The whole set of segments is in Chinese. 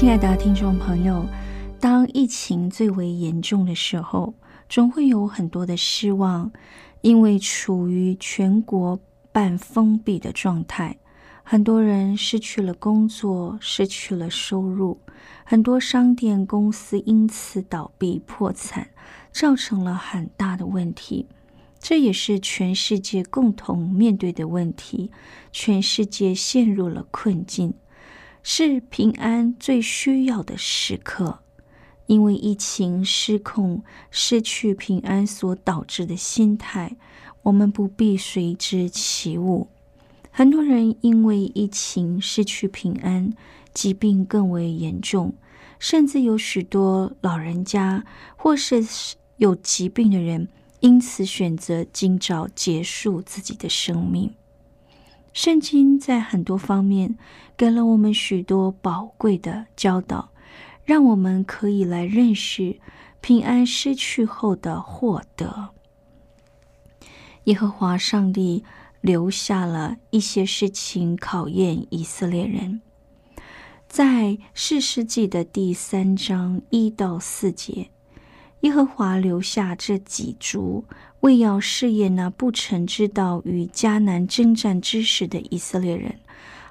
亲爱的听众朋友，当疫情最为严重的时候，总会有很多的失望，因为处于全国半封闭的状态，很多人失去了工作，失去了收入，很多商店公司因此倒闭破产，造成了很大的问题。这也是全世界共同面对的问题，全世界陷入了困境。是平安最需要的时刻，因为疫情失控、失去平安所导致的心态，我们不必随之起舞。很多人因为疫情失去平安，疾病更为严重，甚至有许多老人家或是有疾病的人，因此选择尽早结束自己的生命。圣经在很多方面给了我们许多宝贵的教导，让我们可以来认识平安失去后的获得。耶和华上帝留下了一些事情考验以色列人，在四世纪的第三章一到四节，耶和华留下这几株。为要试验那不曾知道与迦南征战之时的以色列人，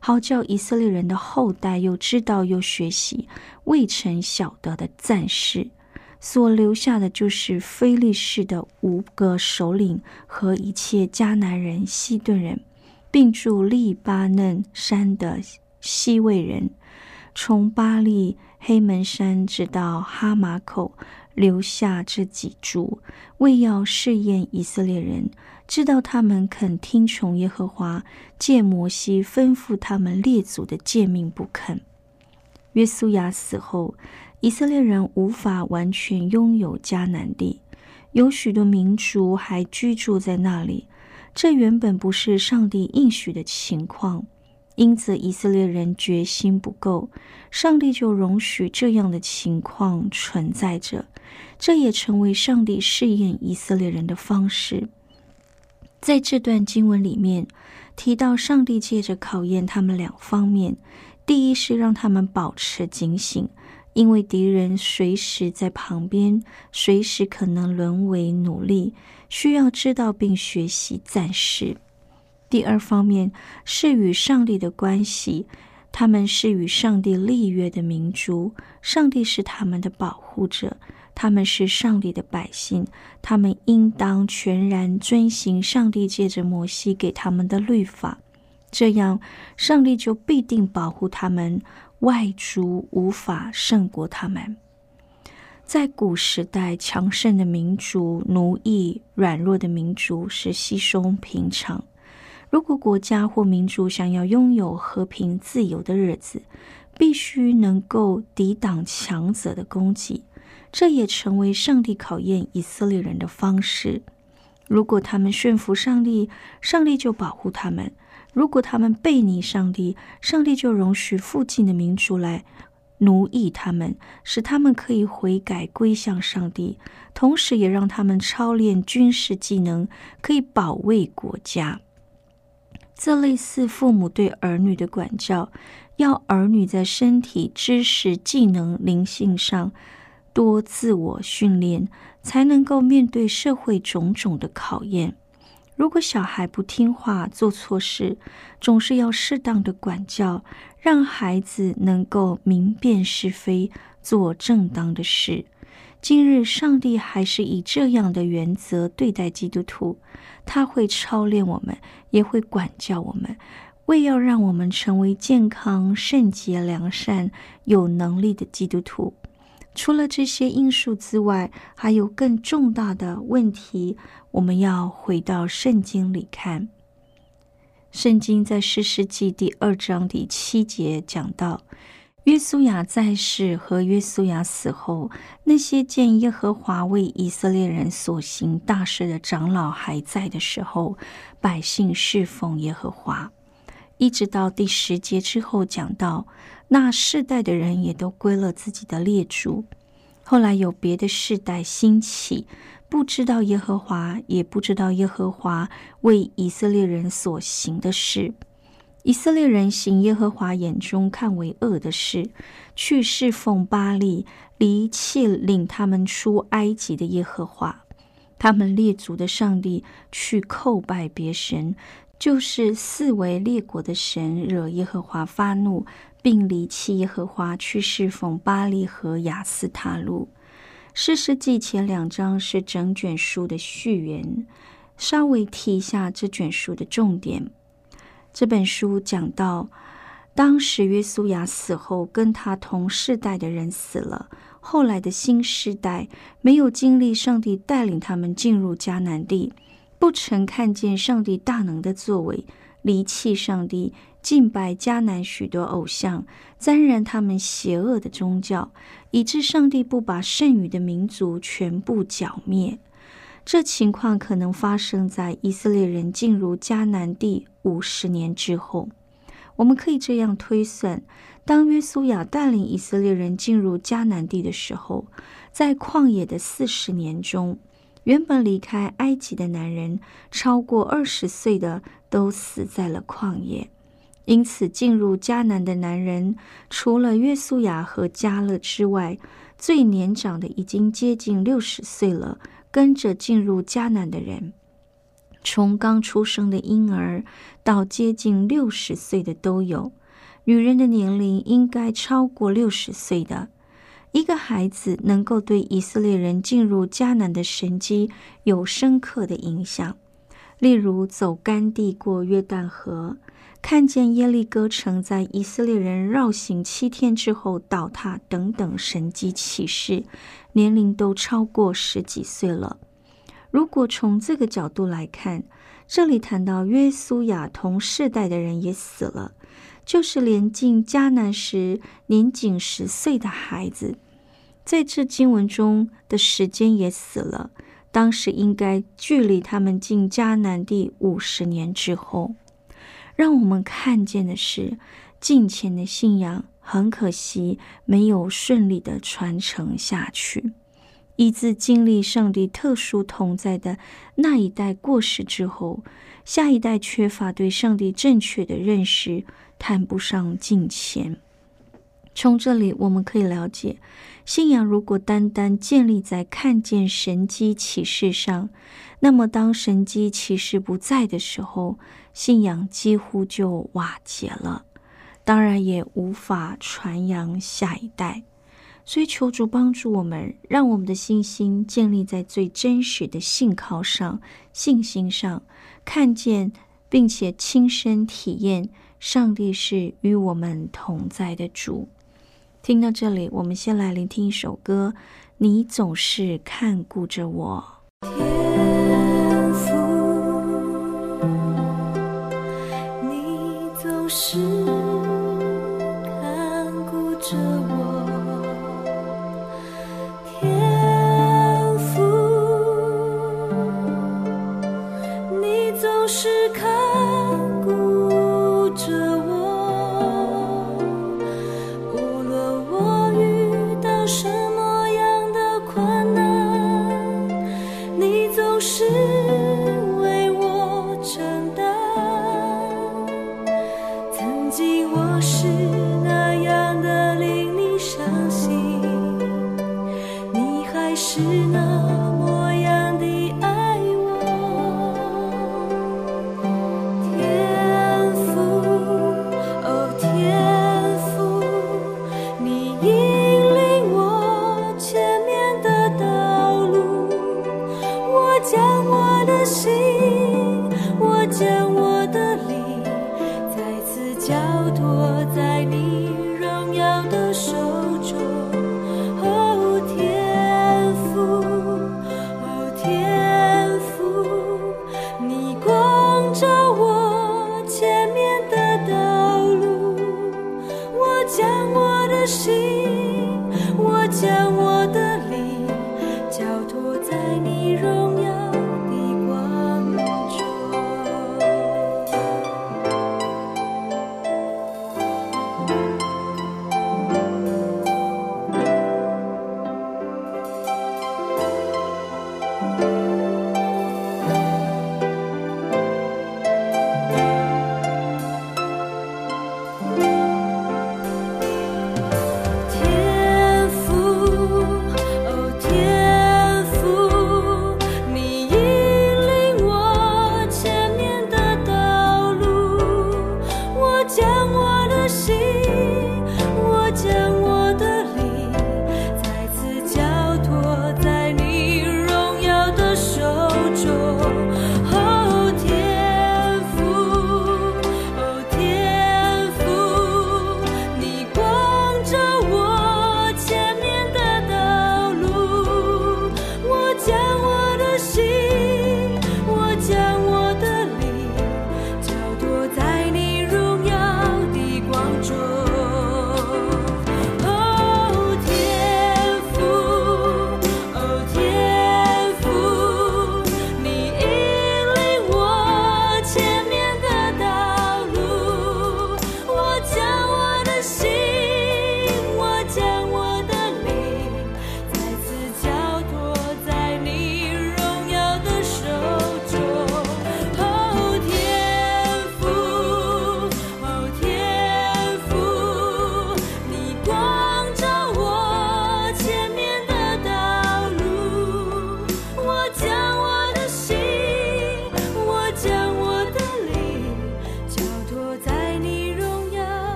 好叫以色列人的后代又知道又学习未曾晓得的战事，所留下的就是非利士的五个首领和一切迦南人、西顿人，并住利巴嫩山的西魏人，从巴利黑门山直到哈马口。留下这几株，为要试验以色列人，知道他们肯听从耶和华借摩西吩咐他们列祖的诫命不肯。约书亚死后，以色列人无法完全拥有迦南地，有许多民族还居住在那里。这原本不是上帝应许的情况。因此，以色列人决心不够，上帝就容许这样的情况存在着。这也成为上帝试验以色列人的方式。在这段经文里面提到，上帝借着考验他们两方面：第一是让他们保持警醒，因为敌人随时在旁边，随时可能沦为奴隶，需要知道并学习战士。第二方面是与上帝的关系，他们是与上帝立约的民族，上帝是他们的保护者，他们是上帝的百姓，他们应当全然遵行上帝借着摩西给他们的律法，这样上帝就必定保护他们，外族无法胜过他们。在古时代，强盛的民族奴役软弱的民族是稀松平常。如果国家或民族想要拥有和平自由的日子，必须能够抵挡强者的攻击。这也成为上帝考验以色列人的方式。如果他们驯服上帝，上帝就保护他们；如果他们背逆上帝，上帝就容许附近的民族来奴役他们，使他们可以悔改归向上帝，同时也让他们操练军事技能，可以保卫国家。这类似父母对儿女的管教，要儿女在身体、知识、技能、灵性上多自我训练，才能够面对社会种种的考验。如果小孩不听话、做错事，总是要适当的管教，让孩子能够明辨是非，做正当的事。今日上帝还是以这样的原则对待基督徒，他会操练我们，也会管教我们，为要让我们成为健康、圣洁、良善、有能力的基督徒。除了这些因素之外，还有更重大的问题。我们要回到圣经里看。圣经在诗世记第二章第七节讲到，约书亚在世和约书亚死后，那些见耶和华为以色列人所行大事的长老还在的时候，百姓侍奉耶和华。一直到第十节之后讲到。那世代的人也都归了自己的列祖。后来有别的世代兴起，不知道耶和华，也不知道耶和华为以色列人所行的事。以色列人行耶和华眼中看为恶的事，去侍奉巴利，离弃领他们出埃及的耶和华。他们列祖的上帝去叩拜别神，就是四围列国的神，惹耶和华发怒。并离弃耶和华，去侍奉巴利和雅斯塔路。诗诗记前两章是整卷书的序言，稍微提一下这卷书的重点。这本书讲到，当时约书亚死后，跟他同世代的人死了，后来的新世代没有经历上帝带领他们进入迦南地，不曾看见上帝大能的作为，离弃上帝。敬拜迦南许多偶像，沾染他们邪恶的宗教，以致上帝不把剩余的民族全部剿灭。这情况可能发生在以色列人进入迦南地五十年之后。我们可以这样推算：当约书亚带领以色列人进入迦南地的时候，在旷野的四十年中，原本离开埃及的男人超过二十岁的都死在了旷野。因此，进入迦南的男人，除了约书亚和加勒之外，最年长的已经接近六十岁了。跟着进入迦南的人，从刚出生的婴儿到接近六十岁的都有。女人的年龄应该超过六十岁的。一个孩子能够对以色列人进入迦南的神迹有深刻的影响，例如走干地过约旦河。看见耶利哥城在以色列人绕行七天之后倒塌等等神迹启示，年龄都超过十几岁了。如果从这个角度来看，这里谈到约书亚同世代的人也死了，就是连进迦南时年仅十岁的孩子，在这经文中的时间也死了。当时应该距离他们进迦南地五十年之后。让我们看见的是，近前的信仰很可惜没有顺利的传承下去。一自经历上帝特殊同在的那一代过世之后，下一代缺乏对上帝正确的认识，谈不上近前。从这里我们可以了解，信仰如果单单建立在看见神机启示上，那么当神机启示不在的时候，信仰几乎就瓦解了，当然也无法传扬下一代。所以求主帮助我们，让我们的信心建立在最真实的信靠上、信心上，看见并且亲身体验上帝是与我们同在的主。听到这里，我们先来聆听一首歌：你总是看顾着我。是那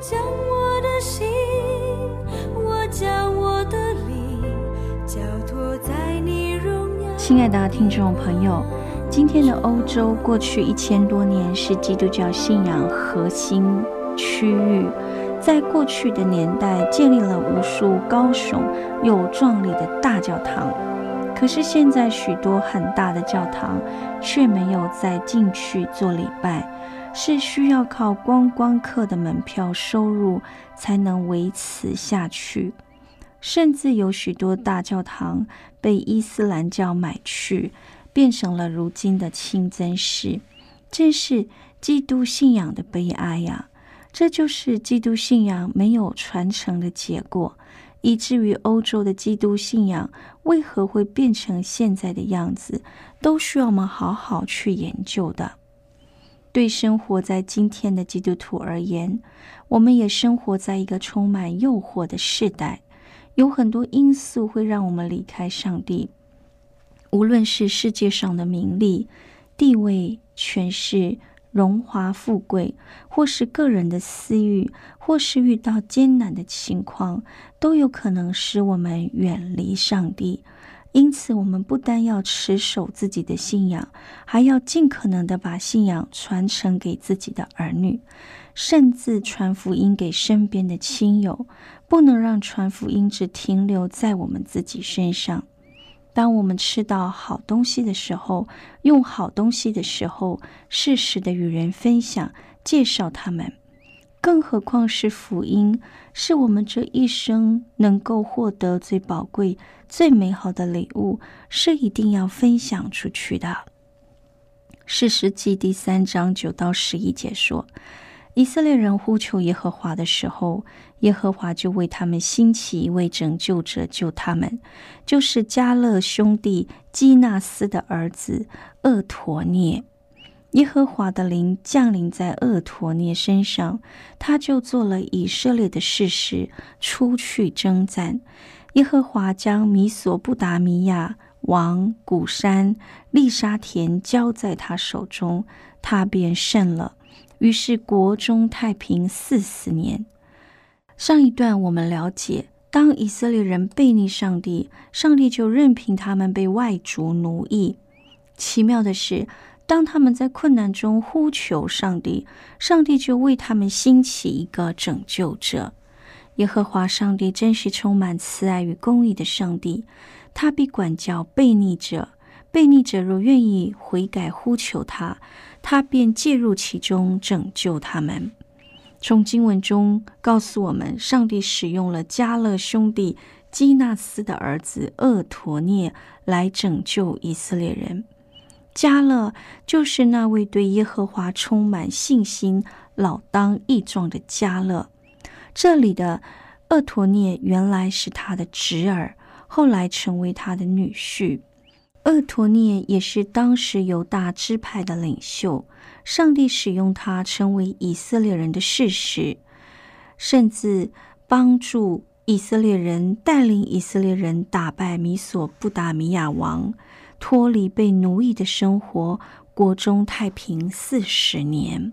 将我的心我将我的灵交托在你荣耀。亲爱的听众朋友今天的欧洲过去一千多年是基督教信仰核心区域在过去的年代建立了无数高耸又壮丽的大教堂。可是现在许多很大的教堂却没有再进去做礼拜。是需要靠观光客的门票收入才能维持下去。甚至有许多大教堂被伊斯兰教买去，变成了如今的清真寺，这是基督信仰的悲哀呀！这就是基督信仰没有传承的结果，以至于欧洲的基督信仰为何会变成现在的样子，都需要我们好好去研究的。对生活在今天的基督徒而言，我们也生活在一个充满诱惑的时代。有很多因素会让我们离开上帝，无论是世界上的名利、地位、权势、荣华富贵，或是个人的私欲，或是遇到艰难的情况，都有可能使我们远离上帝。因此，我们不单要持守自己的信仰，还要尽可能的把信仰传承给自己的儿女。甚至传福音给身边的亲友，不能让传福音只停留在我们自己身上。当我们吃到好东西的时候，用好东西的时候，适时的与人分享、介绍他们。更何况是福音，是我们这一生能够获得最宝贵、最美好的礼物，是一定要分享出去的。四世纪第三章九到十一节说。以色列人呼求耶和华的时候，耶和华就为他们兴起一位拯救者救他们，就是加勒兄弟基纳斯的儿子厄陀涅。耶和华的灵降临在厄陀涅身上，他就做了以色列的事实，出去征战。耶和华将米索不达米亚王古山利沙田交在他手中，他便胜了。于是国中太平四十年。上一段我们了解，当以色列人背逆上帝，上帝就任凭他们被外族奴役。奇妙的是，当他们在困难中呼求上帝，上帝就为他们兴起一个拯救者。耶和华上帝真是充满慈爱与公义的上帝，他必管教悖逆者。悖逆者若愿意悔改呼求他。他便介入其中，拯救他们。从经文中告诉我们，上帝使用了加勒兄弟基纳斯的儿子厄陀涅来拯救以色列人。加勒就是那位对耶和华充满信心、老当益壮的加勒。这里的厄陀涅原来是他的侄儿，后来成为他的女婿。厄陀涅也是当时犹大支派的领袖，上帝使用他成为以色列人的事实，甚至帮助以色列人带领以色列人打败米索布达米亚王，脱离被奴役的生活，国中太平四十年。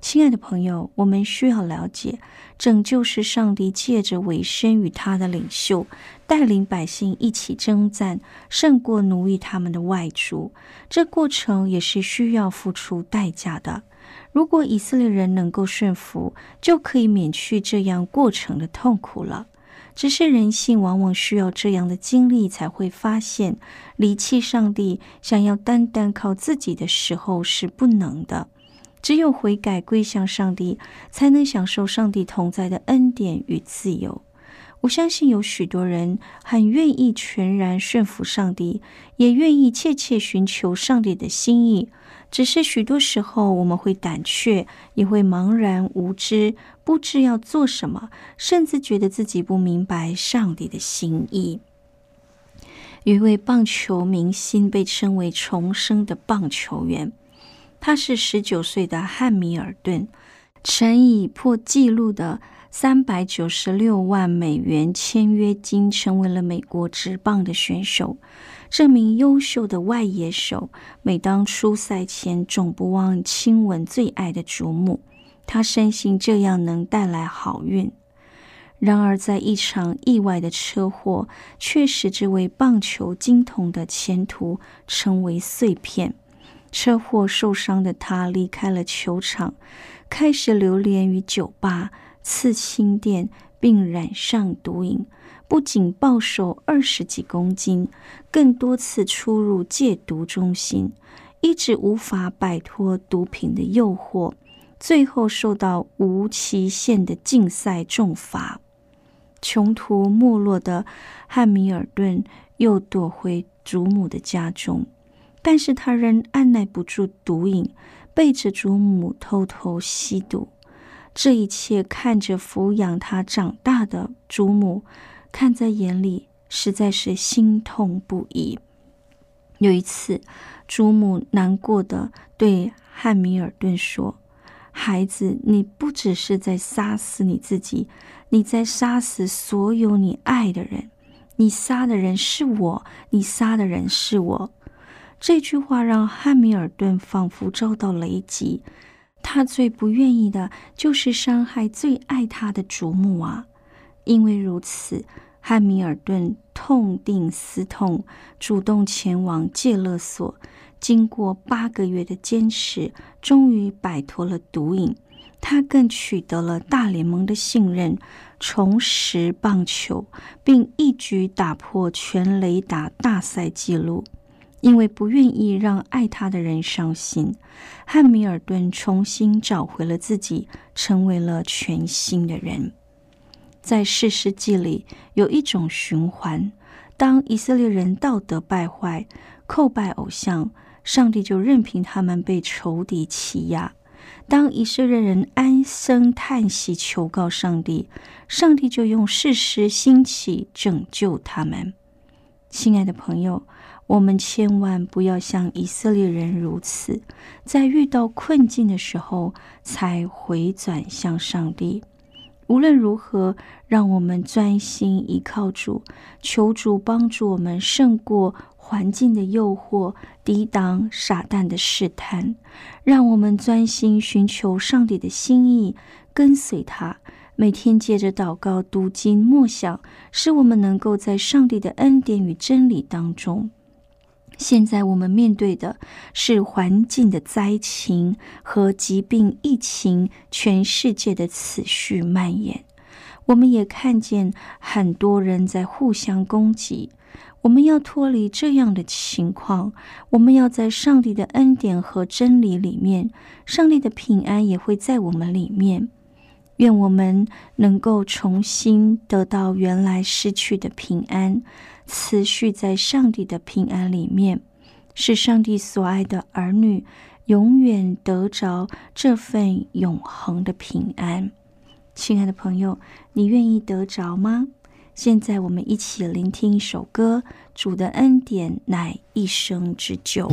亲爱的朋友，我们需要了解，拯救是上帝借着委身与他的领袖，带领百姓一起征战，胜过奴役他们的外族。这过程也是需要付出代价的。如果以色列人能够顺服，就可以免去这样过程的痛苦了。只是人性往往需要这样的经历，才会发现离弃上帝，想要单单靠自己的时候是不能的。只有悔改归向上帝，才能享受上帝同在的恩典与自由。我相信有许多人很愿意全然顺服上帝，也愿意切切寻求上帝的心意。只是许多时候，我们会胆怯，也会茫然无知，不知要做什么，甚至觉得自己不明白上帝的心意。有一位棒球明星被称为“重生的棒球员”。他是十九岁的汉密尔顿，曾以破纪录的三百九十六万美元签约金，成为了美国职棒的选手。这名优秀的外野手，每当出赛前，总不忘亲吻最爱的祖母。他深信这样能带来好运。然而，在一场意外的车祸，却使这位棒球金童的前途成为碎片。车祸受伤的他离开了球场，开始流连于酒吧、刺青店，并染上毒瘾。不仅暴瘦二十几公斤，更多次出入戒毒中心，一直无法摆脱毒品的诱惑，最后受到无期限的禁赛重罚。穷途末落的汉密尔顿又躲回祖母的家中。但是他仍按耐不住毒瘾，背着祖母偷偷吸毒。这一切看着抚养他长大的祖母，看在眼里，实在是心痛不已。有一次，祖母难过的对汉密尔顿说：“孩子，你不只是在杀死你自己，你在杀死所有你爱的人。你杀的人是我，你杀的人是我。”这句话让汉密尔顿仿佛遭到雷击。他最不愿意的就是伤害最爱他的祖母啊！因为如此，汉密尔顿痛定思痛，主动前往戒勒所。经过八个月的坚持，终于摆脱了毒瘾。他更取得了大联盟的信任，重拾棒球，并一举打破全垒打大赛纪录。因为不愿意让爱他的人伤心，汉密尔顿重新找回了自己，成为了全新的人。在四世纪里，有一种循环：当以色列人道德败坏、叩拜偶像，上帝就任凭他们被仇敌欺压；当以色列人唉声叹息求告上帝，上帝就用事实兴起拯救他们。亲爱的朋友。我们千万不要像以色列人如此，在遇到困境的时候才回转向上帝。无论如何，让我们专心依靠主，求主帮助我们胜过环境的诱惑，抵挡撒旦的试探。让我们专心寻求上帝的心意，跟随他。每天借着祷告、读经、默想，使我们能够在上帝的恩典与真理当中。现在我们面对的是环境的灾情和疾病疫情，全世界的持续蔓延。我们也看见很多人在互相攻击。我们要脱离这样的情况，我们要在上帝的恩典和真理里面，上帝的平安也会在我们里面。愿我们能够重新得到原来失去的平安。持续在上帝的平安里面，是上帝所爱的儿女永远得着这份永恒的平安。亲爱的朋友，你愿意得着吗？现在我们一起聆听一首歌，《主的恩典乃一生之久》。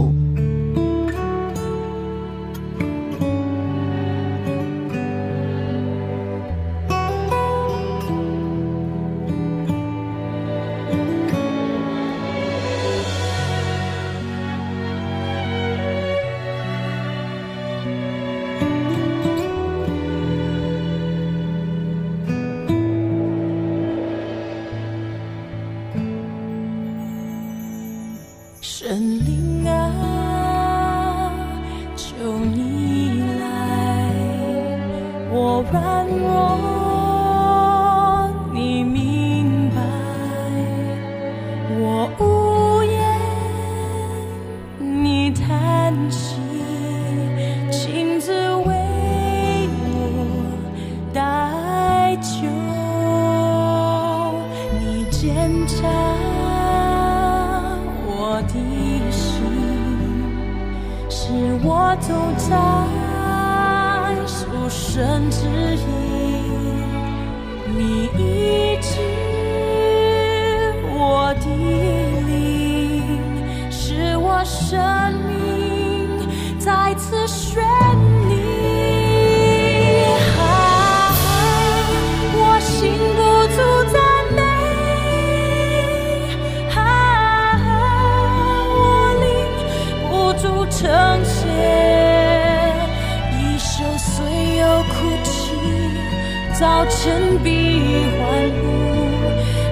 我软弱。早成闭环，不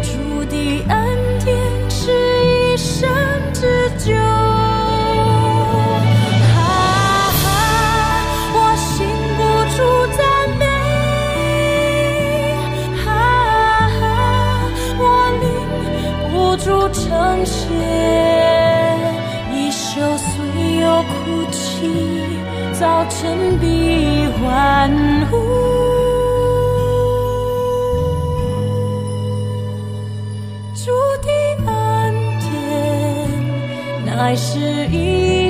主的恩典是一生之久。啊，我禁不住赞美，啊，我命不住成仙。一宿岁有哭泣，早成闭环。还是一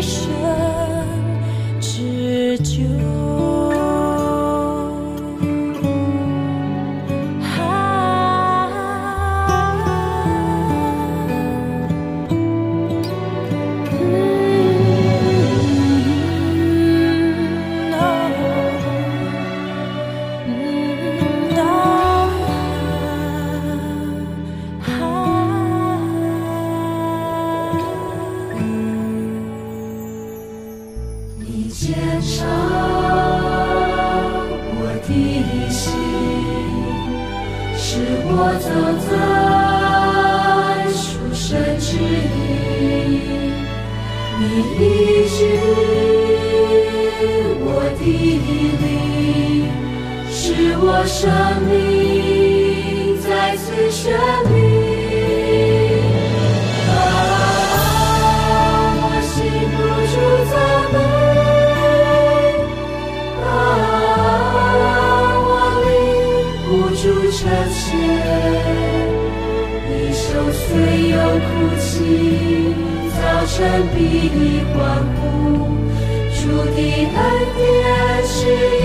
虽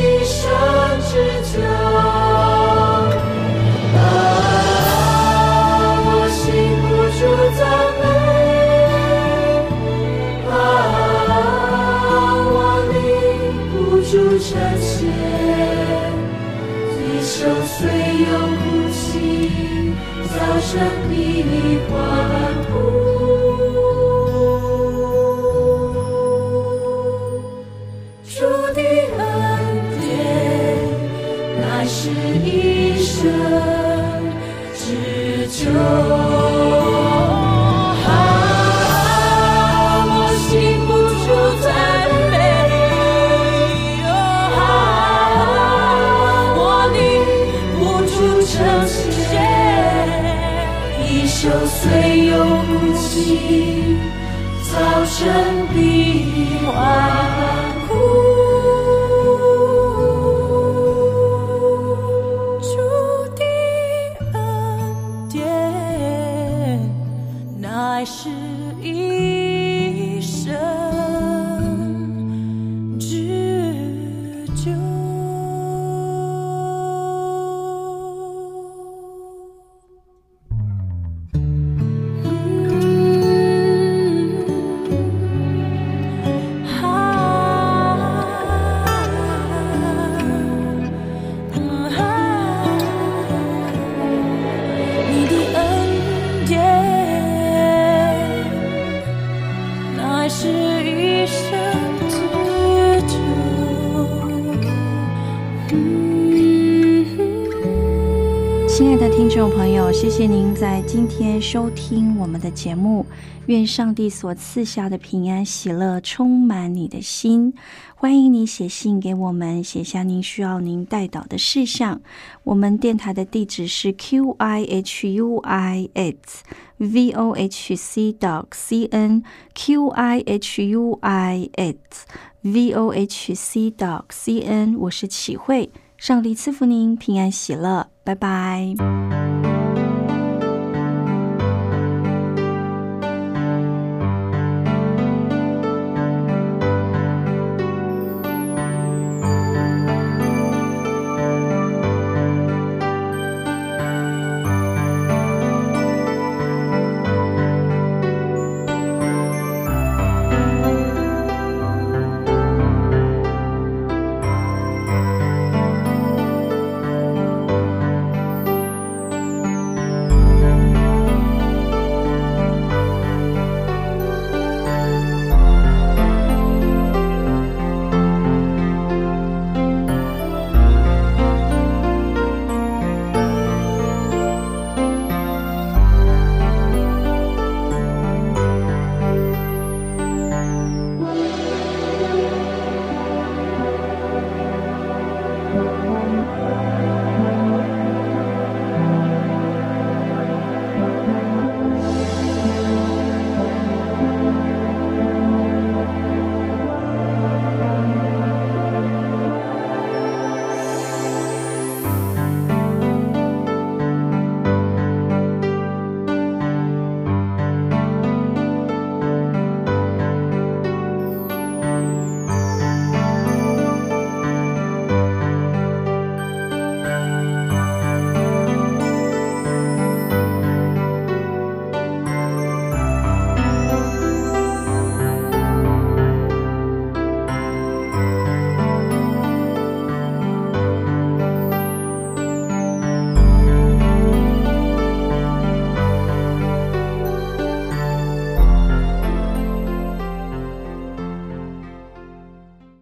谢谢您在今天收听我们的节目，愿上帝所赐下的平安喜乐充满你的心。欢迎你写信给我们，写下您需要您带导的事项。我们电台的地址是 q i h u i s v o h c dot c n q i h u i s v o h c dot c n。我是启慧，上帝赐福您平安喜乐，拜拜。